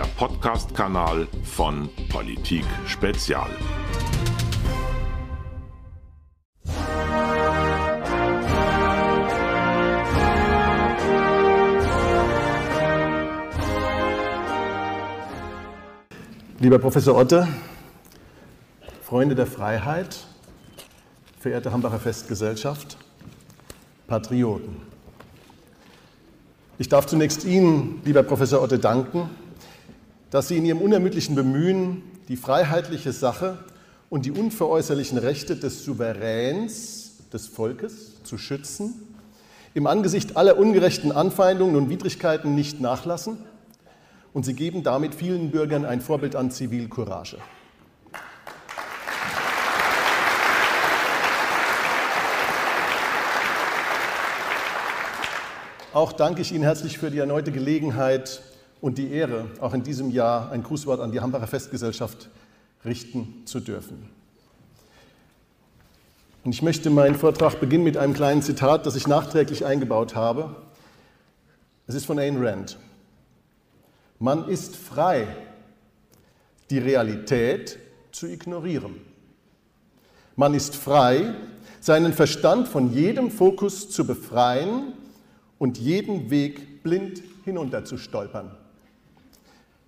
der Podcast-Kanal von Politik Spezial. Lieber Professor Otte, Freunde der Freiheit, verehrte Hambacher Festgesellschaft, Patrioten. Ich darf zunächst Ihnen, lieber Professor Otte, danken, dass Sie in Ihrem unermüdlichen Bemühen, die freiheitliche Sache und die unveräußerlichen Rechte des Souveräns, des Volkes zu schützen, im Angesicht aller ungerechten Anfeindungen und Widrigkeiten nicht nachlassen und Sie geben damit vielen Bürgern ein Vorbild an Zivilcourage. Auch danke ich Ihnen herzlich für die erneute Gelegenheit und die Ehre, auch in diesem Jahr ein Grußwort an die Hambacher Festgesellschaft richten zu dürfen. Und ich möchte meinen Vortrag beginnen mit einem kleinen Zitat, das ich nachträglich eingebaut habe. Es ist von Ayn Rand. Man ist frei, die Realität zu ignorieren. Man ist frei, seinen Verstand von jedem Fokus zu befreien und jeden Weg blind hinunterzustolpern,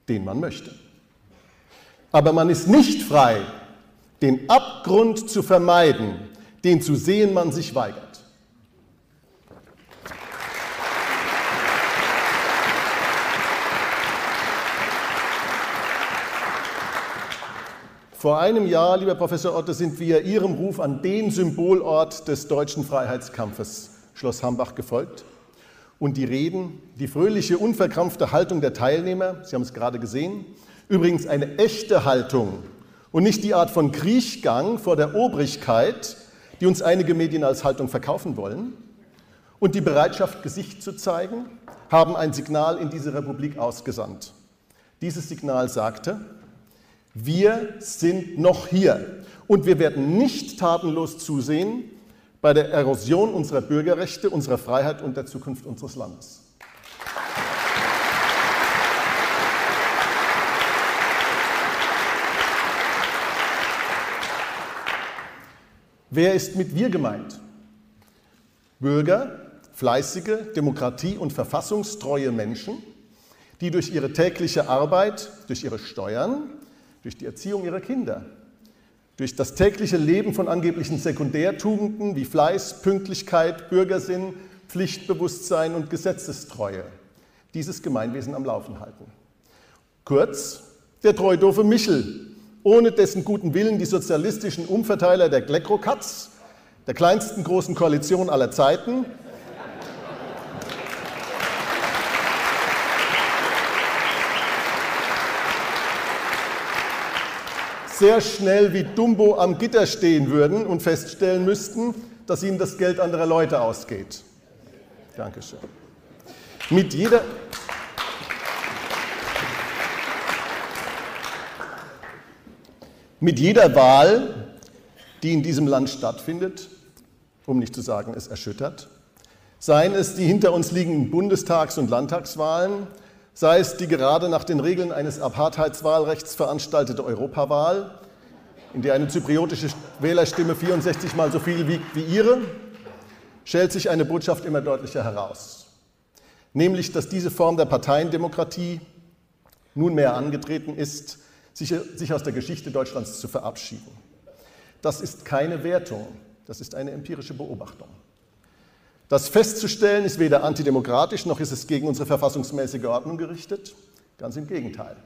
den man möchte. Aber man ist nicht frei, den Abgrund zu vermeiden, den zu sehen man sich weigert. Vor einem Jahr, lieber Professor Otte, sind wir Ihrem Ruf an den Symbolort des deutschen Freiheitskampfes, Schloss Hambach, gefolgt. Und die Reden, die fröhliche, unverkrampfte Haltung der Teilnehmer, Sie haben es gerade gesehen, übrigens eine echte Haltung und nicht die Art von Kriechgang vor der Obrigkeit, die uns einige Medien als Haltung verkaufen wollen, und die Bereitschaft, Gesicht zu zeigen, haben ein Signal in diese Republik ausgesandt. Dieses Signal sagte, wir sind noch hier und wir werden nicht tatenlos zusehen bei der Erosion unserer Bürgerrechte, unserer Freiheit und der Zukunft unseres Landes. Wer ist mit wir gemeint? Bürger, fleißige, demokratie- und verfassungstreue Menschen, die durch ihre tägliche Arbeit, durch ihre Steuern, durch die Erziehung ihrer Kinder, durch das tägliche Leben von angeblichen Sekundärtugenden wie Fleiß, Pünktlichkeit, Bürgersinn, Pflichtbewusstsein und Gesetzestreue dieses Gemeinwesen am Laufen halten. Kurz, der treudoofe Michel, ohne dessen guten Willen die sozialistischen Umverteiler der Gleckrokatz, der kleinsten großen Koalition aller Zeiten, sehr schnell wie Dumbo am Gitter stehen würden und feststellen müssten, dass ihnen das Geld anderer Leute ausgeht. Dankeschön. Mit jeder, mit jeder Wahl, die in diesem Land stattfindet, um nicht zu sagen, es erschüttert, seien es die hinter uns liegenden Bundestags- und Landtagswahlen, sei es die gerade nach den Regeln eines Apartheidswahlrechts veranstaltete Europawahl, in der eine zypriotische Wählerstimme 64 mal so viel wiegt wie ihre, schält sich eine Botschaft immer deutlicher heraus. Nämlich, dass diese Form der Parteiendemokratie nunmehr angetreten ist, sich, sich aus der Geschichte Deutschlands zu verabschieden. Das ist keine Wertung, das ist eine empirische Beobachtung. Das festzustellen ist weder antidemokratisch noch ist es gegen unsere verfassungsmäßige Ordnung gerichtet. Ganz im Gegenteil.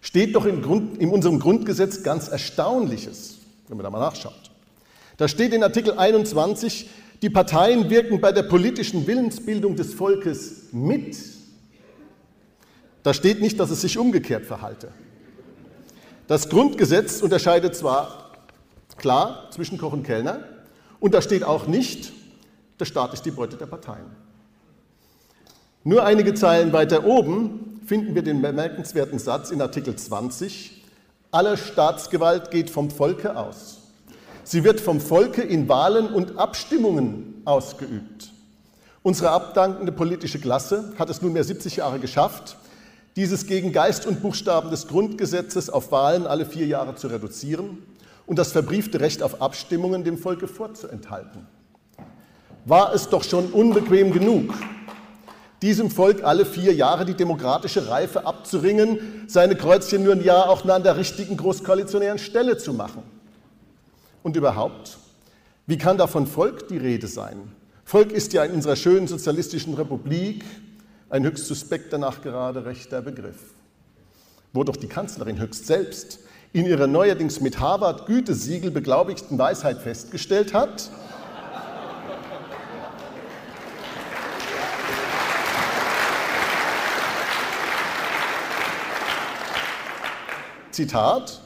Steht doch Grund, in unserem Grundgesetz ganz Erstaunliches, wenn man da mal nachschaut. Da steht in Artikel 21, die Parteien wirken bei der politischen Willensbildung des Volkes mit. Da steht nicht, dass es sich umgekehrt verhalte. Das Grundgesetz unterscheidet zwar klar zwischen Koch und Kellner, und da steht auch nicht, der Staat ist die Beute der Parteien. Nur einige Zeilen weiter oben finden wir den bemerkenswerten Satz in Artikel 20, alle Staatsgewalt geht vom Volke aus. Sie wird vom Volke in Wahlen und Abstimmungen ausgeübt. Unsere abdankende politische Klasse hat es nunmehr 70 Jahre geschafft, dieses gegen Geist und Buchstaben des Grundgesetzes auf Wahlen alle vier Jahre zu reduzieren und das verbriefte Recht auf Abstimmungen dem Volke vorzuenthalten. War es doch schon unbequem genug, diesem Volk alle vier Jahre die demokratische Reife abzuringen, seine Kreuzchen nur ein Jahr auch an der richtigen großkoalitionären Stelle zu machen. Und überhaupt, wie kann da von Volk die Rede sein? Volk ist ja in unserer schönen sozialistischen Republik ein höchst suspekter nachgerade rechter Begriff, wo doch die Kanzlerin höchst selbst in ihrer neuerdings mit Harvard-Gütesiegel beglaubigten Weisheit festgestellt hat, Zitat,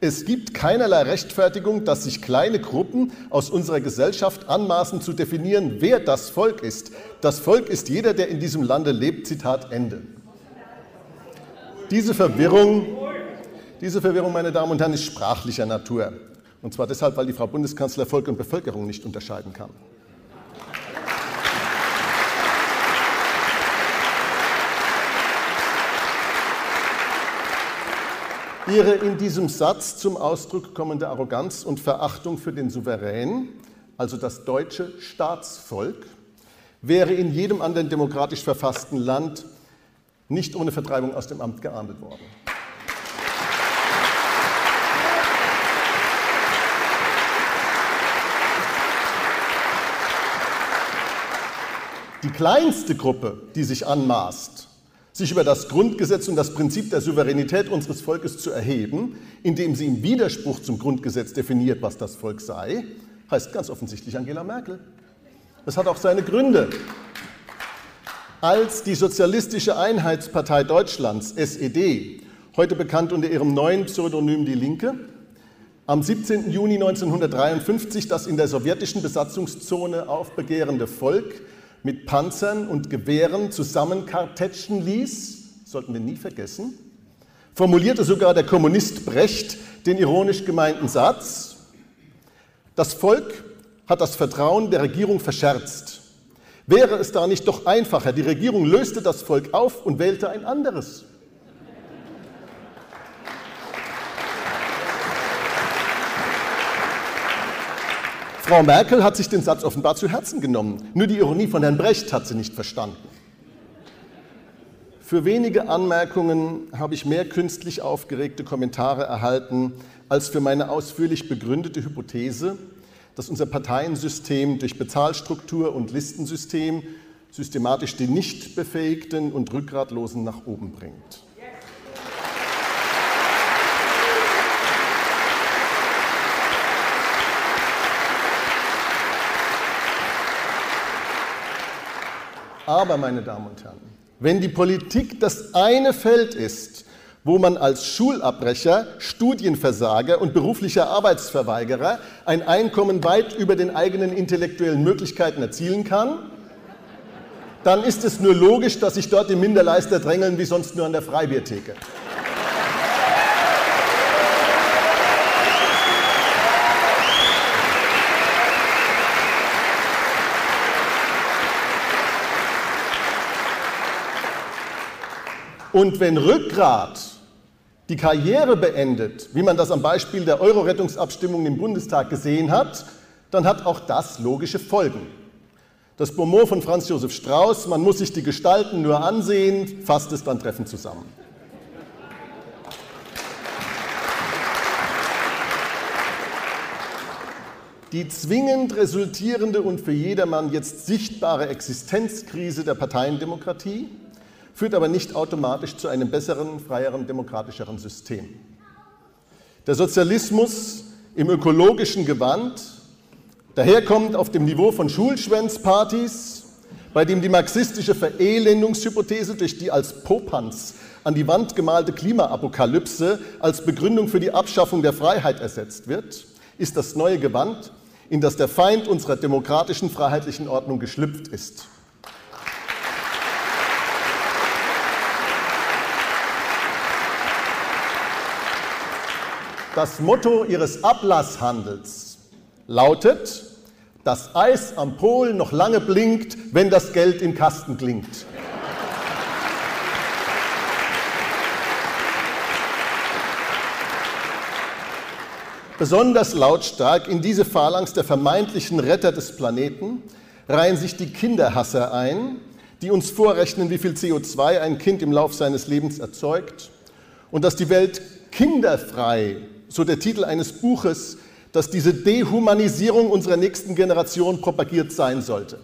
es gibt keinerlei Rechtfertigung, dass sich kleine Gruppen aus unserer Gesellschaft anmaßen zu definieren, wer das Volk ist. Das Volk ist jeder, der in diesem Lande lebt. Zitat Ende. Diese Verwirrung, diese Verwirrung, meine Damen und Herren, ist sprachlicher Natur. Und zwar deshalb, weil die Frau Bundeskanzler Volk und Bevölkerung nicht unterscheiden kann. Ihre in diesem Satz zum Ausdruck kommende Arroganz und Verachtung für den Souverän, also das deutsche Staatsvolk, wäre in jedem anderen demokratisch verfassten Land nicht ohne Vertreibung aus dem Amt geahndet worden. Die kleinste Gruppe, die sich anmaßt, sich über das Grundgesetz und das Prinzip der Souveränität unseres Volkes zu erheben, indem sie im Widerspruch zum Grundgesetz definiert, was das Volk sei, heißt ganz offensichtlich Angela Merkel. Das hat auch seine Gründe. Als die Sozialistische Einheitspartei Deutschlands, SED, heute bekannt unter ihrem neuen Pseudonym Die Linke, am 17. Juni 1953 das in der sowjetischen Besatzungszone aufbegehrende Volk mit Panzern und Gewehren zusammenkartätschen ließ, sollten wir nie vergessen, formulierte sogar der Kommunist Brecht den ironisch gemeinten Satz, das Volk hat das Vertrauen der Regierung verscherzt. Wäre es da nicht doch einfacher, die Regierung löste das Volk auf und wählte ein anderes. Frau Merkel hat sich den Satz offenbar zu Herzen genommen. Nur die Ironie von Herrn Brecht hat sie nicht verstanden. Für wenige Anmerkungen habe ich mehr künstlich aufgeregte Kommentare erhalten als für meine ausführlich begründete Hypothese, dass unser Parteiensystem durch Bezahlstruktur und Listensystem systematisch die Nichtbefähigten und Rückgratlosen nach oben bringt. Aber, meine Damen und Herren, wenn die Politik das eine Feld ist, wo man als Schulabbrecher, Studienversager und beruflicher Arbeitsverweigerer ein Einkommen weit über den eigenen intellektuellen Möglichkeiten erzielen kann, dann ist es nur logisch, dass sich dort die Minderleister drängeln wie sonst nur an der Freibiertheke. Und wenn Rückgrat die Karriere beendet, wie man das am Beispiel der Euro-Rettungsabstimmung im Bundestag gesehen hat, dann hat auch das logische Folgen. Das Beaumont von Franz Josef Strauß, man muss sich die Gestalten nur ansehen, fasst es dann treffend zusammen. Die zwingend resultierende und für jedermann jetzt sichtbare Existenzkrise der Parteiendemokratie führt aber nicht automatisch zu einem besseren, freieren, demokratischeren System. Der Sozialismus im ökologischen Gewand, daherkommt auf dem Niveau von Schulschwänzpartys, bei dem die marxistische Verelendungshypothese durch die als Popanz an die Wand gemalte Klimaapokalypse als Begründung für die Abschaffung der Freiheit ersetzt wird, ist das neue Gewand, in das der Feind unserer demokratischen, freiheitlichen Ordnung geschlüpft ist. Das Motto ihres Ablasshandels lautet, das Eis am Pol noch lange blinkt, wenn das Geld im Kasten klingt. Besonders lautstark in diese Phalanx der vermeintlichen Retter des Planeten reihen sich die Kinderhasser ein, die uns vorrechnen, wie viel CO2 ein Kind im Lauf seines Lebens erzeugt und dass die Welt kinderfrei so der Titel eines Buches, dass diese Dehumanisierung unserer nächsten Generation propagiert sein sollte.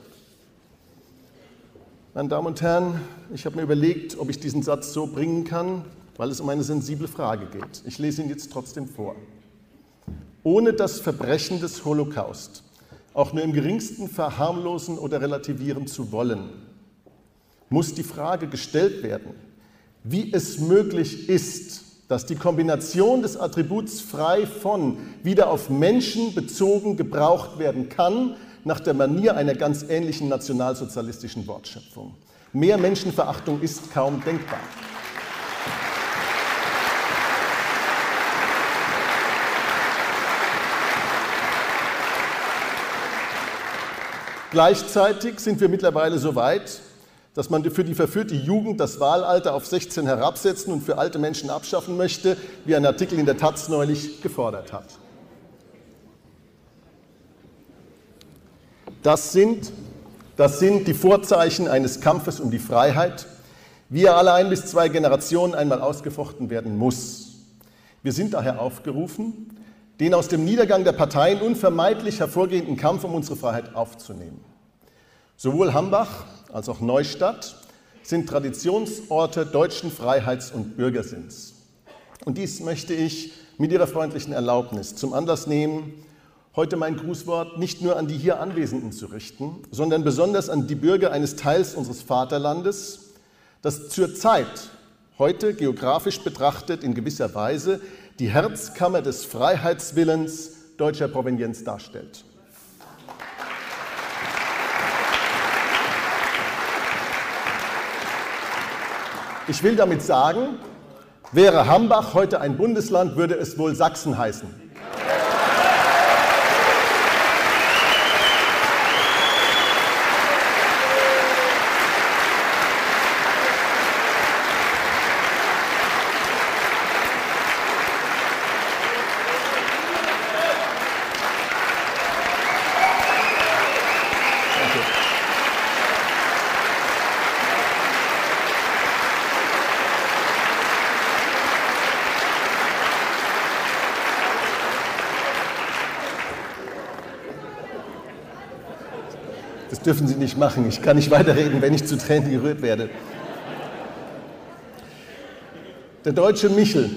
Meine Damen und Herren, ich habe mir überlegt, ob ich diesen Satz so bringen kann, weil es um eine sensible Frage geht. Ich lese ihn jetzt trotzdem vor. Ohne das Verbrechen des Holocaust auch nur im geringsten verharmlosen oder relativieren zu wollen, muss die Frage gestellt werden, wie es möglich ist, dass die Kombination des Attributs frei von wieder auf Menschen bezogen gebraucht werden kann, nach der Manier einer ganz ähnlichen nationalsozialistischen Wortschöpfung. Mehr Menschenverachtung ist kaum denkbar. Gleichzeitig sind wir mittlerweile so weit, dass man für die verführte Jugend das Wahlalter auf 16 herabsetzen und für alte Menschen abschaffen möchte, wie ein Artikel in der Taz neulich gefordert hat. Das sind, das sind die Vorzeichen eines Kampfes um die Freiheit, wie er alle ein bis zwei Generationen einmal ausgefochten werden muss. Wir sind daher aufgerufen, den aus dem Niedergang der Parteien unvermeidlich hervorgehenden Kampf um unsere Freiheit aufzunehmen. Sowohl Hambach als auch Neustadt sind Traditionsorte deutschen Freiheits- und Bürgersinns. Und dies möchte ich mit Ihrer freundlichen Erlaubnis zum Anlass nehmen, heute mein Grußwort nicht nur an die hier Anwesenden zu richten, sondern besonders an die Bürger eines Teils unseres Vaterlandes, das zurzeit, heute geografisch betrachtet, in gewisser Weise die Herzkammer des Freiheitswillens deutscher Provenienz darstellt. Ich will damit sagen, wäre Hambach heute ein Bundesland, würde es wohl Sachsen heißen. Dürfen Sie nicht machen. Ich kann nicht weiterreden, wenn ich zu Tränen gerührt werde. Der deutsche Michel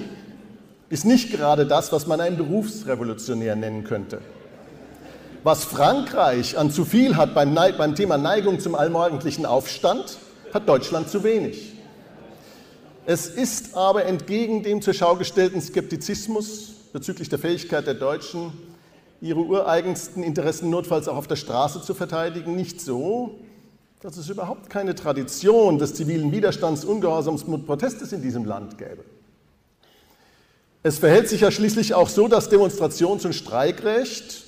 ist nicht gerade das, was man einen Berufsrevolutionär nennen könnte. Was Frankreich an zu viel hat beim, beim Thema Neigung zum allmorgendlichen Aufstand, hat Deutschland zu wenig. Es ist aber entgegen dem zur Schau gestellten Skeptizismus bezüglich der Fähigkeit der Deutschen, ihre ureigensten Interessen notfalls auch auf der Straße zu verteidigen, nicht so, dass es überhaupt keine Tradition des zivilen Widerstands, Ungehorsams und Protestes in diesem Land gäbe. Es verhält sich ja schließlich auch so, dass Demonstrations- und Streikrecht,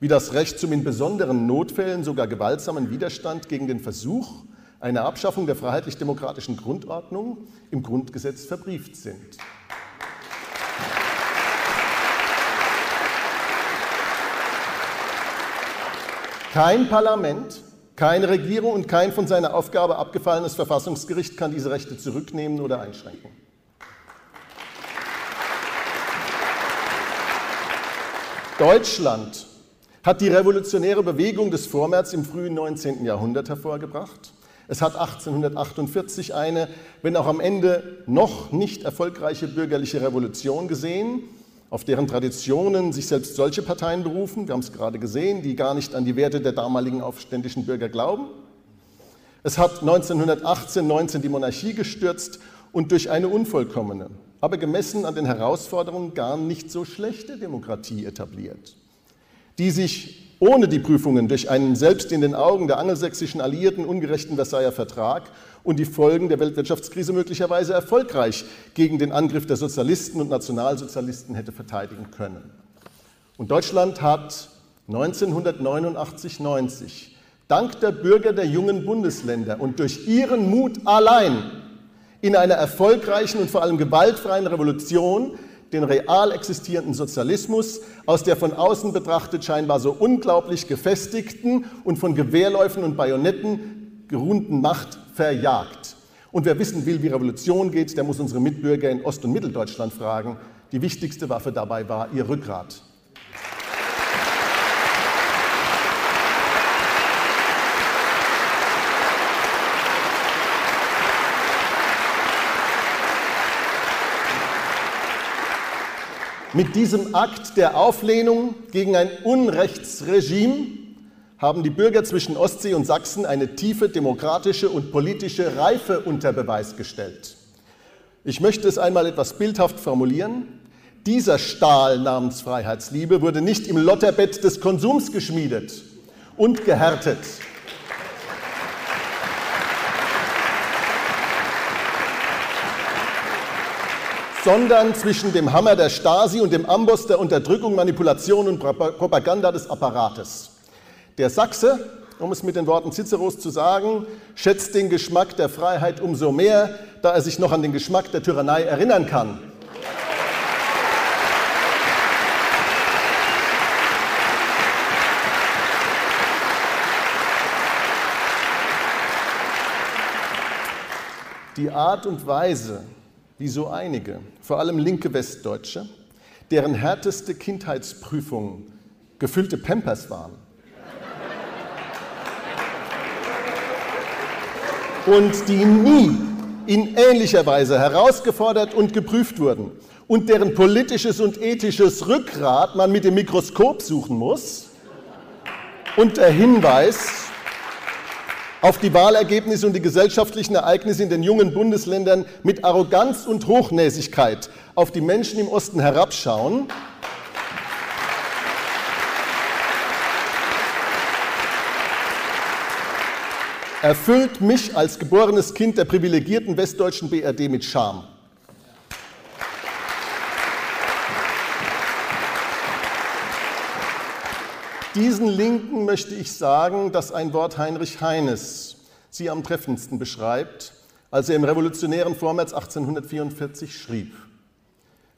wie das Recht zum in besonderen Notfällen sogar gewaltsamen Widerstand gegen den Versuch einer Abschaffung der freiheitlich-demokratischen Grundordnung im Grundgesetz verbrieft sind. Kein Parlament, keine Regierung und kein von seiner Aufgabe abgefallenes Verfassungsgericht kann diese Rechte zurücknehmen oder einschränken. Deutschland hat die revolutionäre Bewegung des Vormärz im frühen 19. Jahrhundert hervorgebracht. Es hat 1848 eine, wenn auch am Ende noch nicht erfolgreiche bürgerliche Revolution gesehen, auf deren Traditionen sich selbst solche Parteien berufen, wir haben es gerade gesehen, die gar nicht an die Werte der damaligen aufständischen Bürger glauben. Es hat 1918, 19 die Monarchie gestürzt und durch eine unvollkommene, aber gemessen an den Herausforderungen gar nicht so schlechte Demokratie etabliert, die sich ohne die Prüfungen durch einen selbst in den Augen der angelsächsischen Alliierten ungerechten Versailler Vertrag und die Folgen der Weltwirtschaftskrise möglicherweise erfolgreich gegen den Angriff der Sozialisten und Nationalsozialisten hätte verteidigen können. Und Deutschland hat 1989-90 dank der Bürger der jungen Bundesländer und durch ihren Mut allein in einer erfolgreichen und vor allem gewaltfreien Revolution den real existierenden Sozialismus aus der von außen betrachtet scheinbar so unglaublich gefestigten und von Gewehrläufen und Bajonetten geruhten Macht verjagt. Und wer wissen will, wie Revolution geht, der muss unsere Mitbürger in Ost- und Mitteldeutschland fragen. Die wichtigste Waffe dabei war ihr Rückgrat. Mit diesem Akt der Auflehnung gegen ein Unrechtsregime haben die Bürger zwischen Ostsee und Sachsen eine tiefe demokratische und politische Reife unter Beweis gestellt. Ich möchte es einmal etwas bildhaft formulieren. Dieser Stahl namens Freiheitsliebe wurde nicht im Lotterbett des Konsums geschmiedet und gehärtet. Sondern zwischen dem Hammer der Stasi und dem Amboss der Unterdrückung, Manipulation und Propaganda des Apparates. Der Sachse, um es mit den Worten Ciceros zu sagen, schätzt den Geschmack der Freiheit umso mehr, da er sich noch an den Geschmack der Tyrannei erinnern kann. Die Art und Weise, wie so einige, vor allem linke Westdeutsche, deren härteste Kindheitsprüfungen gefüllte Pampers waren. Und die nie in ähnlicher Weise herausgefordert und geprüft wurden und deren politisches und ethisches Rückgrat man mit dem Mikroskop suchen muss. Und der Hinweis, auf die Wahlergebnisse und die gesellschaftlichen Ereignisse in den jungen Bundesländern mit Arroganz und Hochnäsigkeit auf die Menschen im Osten herabschauen, erfüllt mich als geborenes Kind der privilegierten westdeutschen BRD mit Scham. Diesen Linken möchte ich sagen, dass ein Wort Heinrich Heines sie am treffendsten beschreibt, als er im revolutionären Vormärz 1844 schrieb.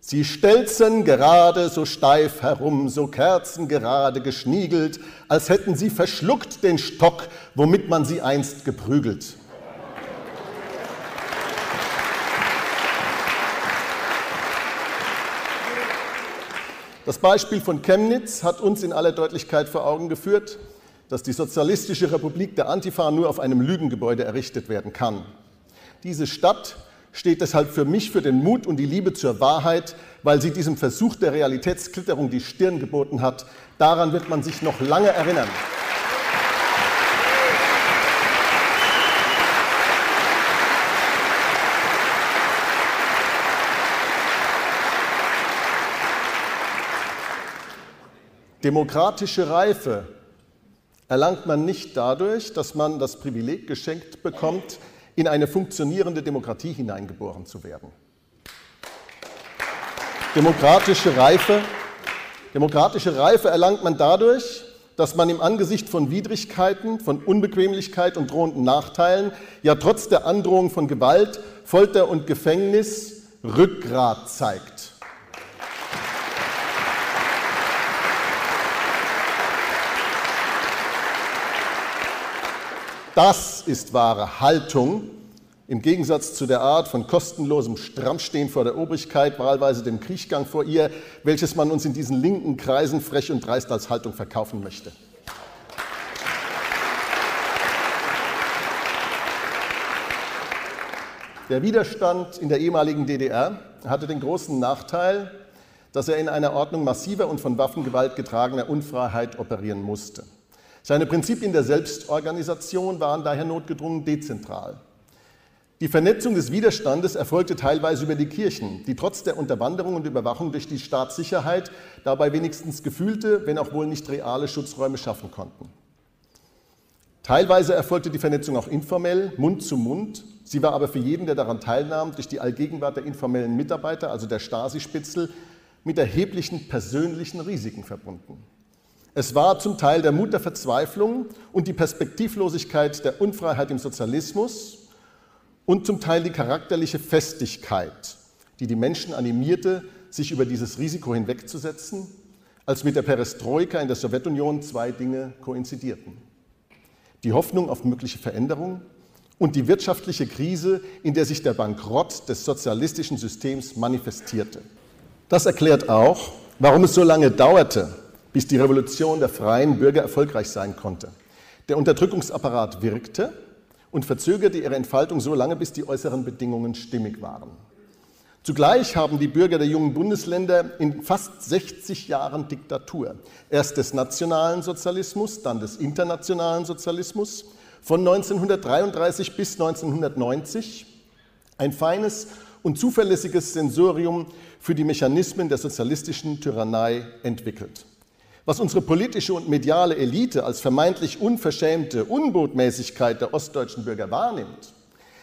Sie stelzen gerade so steif herum, so kerzengerade geschniegelt, als hätten sie verschluckt den Stock, womit man sie einst geprügelt. Das Beispiel von Chemnitz hat uns in aller Deutlichkeit vor Augen geführt, dass die Sozialistische Republik der Antifa nur auf einem Lügengebäude errichtet werden kann. Diese Stadt steht deshalb für mich für den Mut und die Liebe zur Wahrheit, weil sie diesem Versuch der Realitätsklitterung die Stirn geboten hat. Daran wird man sich noch lange erinnern. Demokratische Reife erlangt man nicht dadurch, dass man das Privileg geschenkt bekommt, in eine funktionierende Demokratie hineingeboren zu werden. Demokratische Reife, demokratische Reife erlangt man dadurch, dass man im Angesicht von Widrigkeiten, von Unbequemlichkeit und drohenden Nachteilen, ja trotz der Androhung von Gewalt, Folter und Gefängnis Rückgrat zeigt. Das ist wahre Haltung im Gegensatz zu der Art von kostenlosem Strammstehen vor der Obrigkeit, wahlweise dem Kriechgang vor ihr, welches man uns in diesen linken Kreisen frech und dreist als Haltung verkaufen möchte. Der Widerstand in der ehemaligen DDR hatte den großen Nachteil, dass er in einer Ordnung massiver und von Waffengewalt getragener Unfreiheit operieren musste. Seine Prinzipien der Selbstorganisation waren daher notgedrungen dezentral. Die Vernetzung des Widerstandes erfolgte teilweise über die Kirchen, die trotz der Unterwanderung und Überwachung durch die Staatssicherheit dabei wenigstens gefühlte, wenn auch wohl nicht reale Schutzräume schaffen konnten. Teilweise erfolgte die Vernetzung auch informell, Mund zu Mund. Sie war aber für jeden, der daran teilnahm, durch die Allgegenwart der informellen Mitarbeiter, also der Stasi-Spitzel, mit erheblichen persönlichen Risiken verbunden. Es war zum Teil der Mut der Verzweiflung und die Perspektivlosigkeit der Unfreiheit im Sozialismus und zum Teil die charakterliche Festigkeit, die die Menschen animierte, sich über dieses Risiko hinwegzusetzen, als mit der Perestroika in der Sowjetunion zwei Dinge koinzidierten. Die Hoffnung auf mögliche Veränderung und die wirtschaftliche Krise, in der sich der Bankrott des sozialistischen Systems manifestierte. Das erklärt auch, warum es so lange dauerte, bis die Revolution der freien Bürger erfolgreich sein konnte. Der Unterdrückungsapparat wirkte und verzögerte ihre Entfaltung so lange, bis die äußeren Bedingungen stimmig waren. Zugleich haben die Bürger der jungen Bundesländer in fast 60 Jahren Diktatur, erst des nationalen Sozialismus, dann des internationalen Sozialismus, von 1933 bis 1990 ein feines und zuverlässiges Sensorium für die Mechanismen der sozialistischen Tyrannei entwickelt. Was unsere politische und mediale Elite als vermeintlich unverschämte Unbotmäßigkeit der ostdeutschen Bürger wahrnimmt,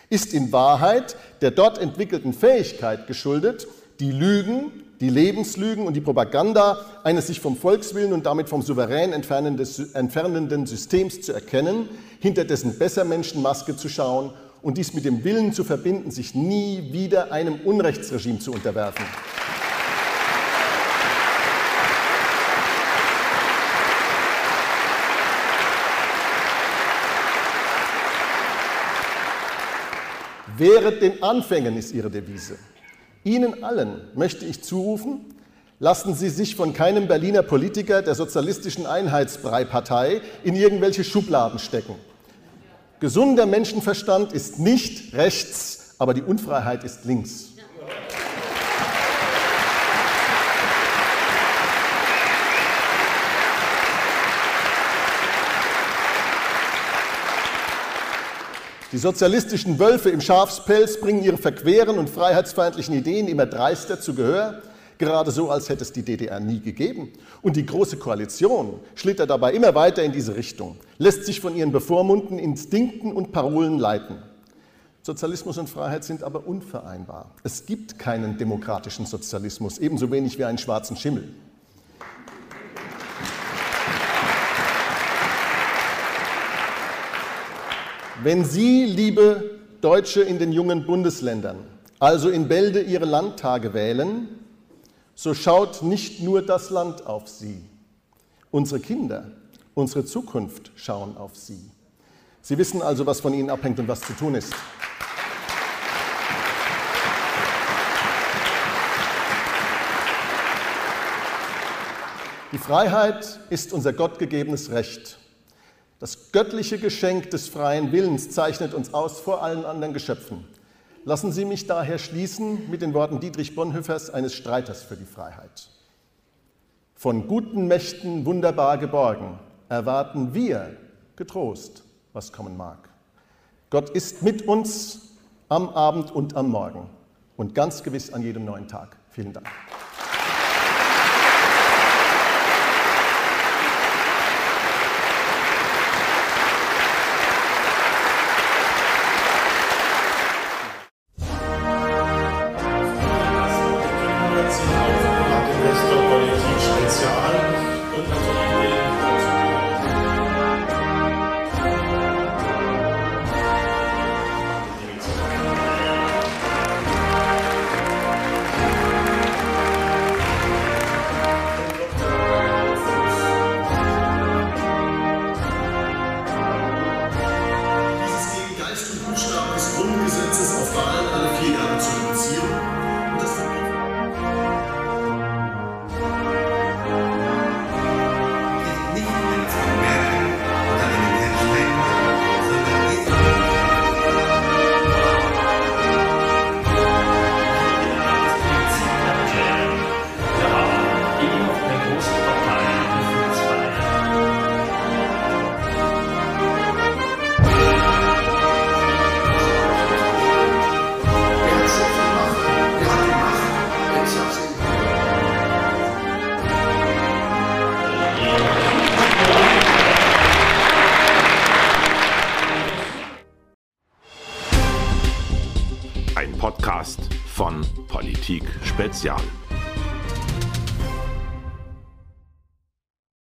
ist in Wahrheit der dort entwickelten Fähigkeit geschuldet, die Lügen, die Lebenslügen und die Propaganda eines sich vom Volkswillen und damit vom souverän entfernenden Systems zu erkennen, hinter dessen Bessermenschenmaske zu schauen und dies mit dem Willen zu verbinden, sich nie wieder einem Unrechtsregime zu unterwerfen. Wehret den Anfängen ist ihre Devise. Ihnen allen möchte ich zurufen, lassen Sie sich von keinem Berliner Politiker der Sozialistischen Einheitsbrei-Partei in irgendwelche Schubladen stecken. Gesunder Menschenverstand ist nicht rechts, aber die Unfreiheit ist links. Die sozialistischen Wölfe im Schafspelz bringen ihre verqueren und freiheitsfeindlichen Ideen immer dreister zu Gehör, gerade so, als hätte es die DDR nie gegeben. Und die Große Koalition schlittert dabei immer weiter in diese Richtung, lässt sich von ihren bevormundten Instinkten und Parolen leiten. Sozialismus und Freiheit sind aber unvereinbar. Es gibt keinen demokratischen Sozialismus, ebenso wenig wie einen schwarzen Schimmel. Wenn Sie, liebe Deutsche in den jungen Bundesländern, also in Bälde Ihre Landtage wählen, so schaut nicht nur das Land auf Sie. Unsere Kinder, unsere Zukunft schauen auf Sie. Sie wissen also, was von Ihnen abhängt und was zu tun ist. Die Freiheit ist unser gottgegebenes Recht. Das göttliche Geschenk des freien Willens zeichnet uns aus vor allen anderen Geschöpfen. Lassen Sie mich daher schließen mit den Worten Dietrich Bonhoeffers, eines Streiters für die Freiheit. Von guten Mächten wunderbar geborgen, erwarten wir getrost, was kommen mag. Gott ist mit uns am Abend und am Morgen und ganz gewiss an jedem neuen Tag. Vielen Dank. Spezial.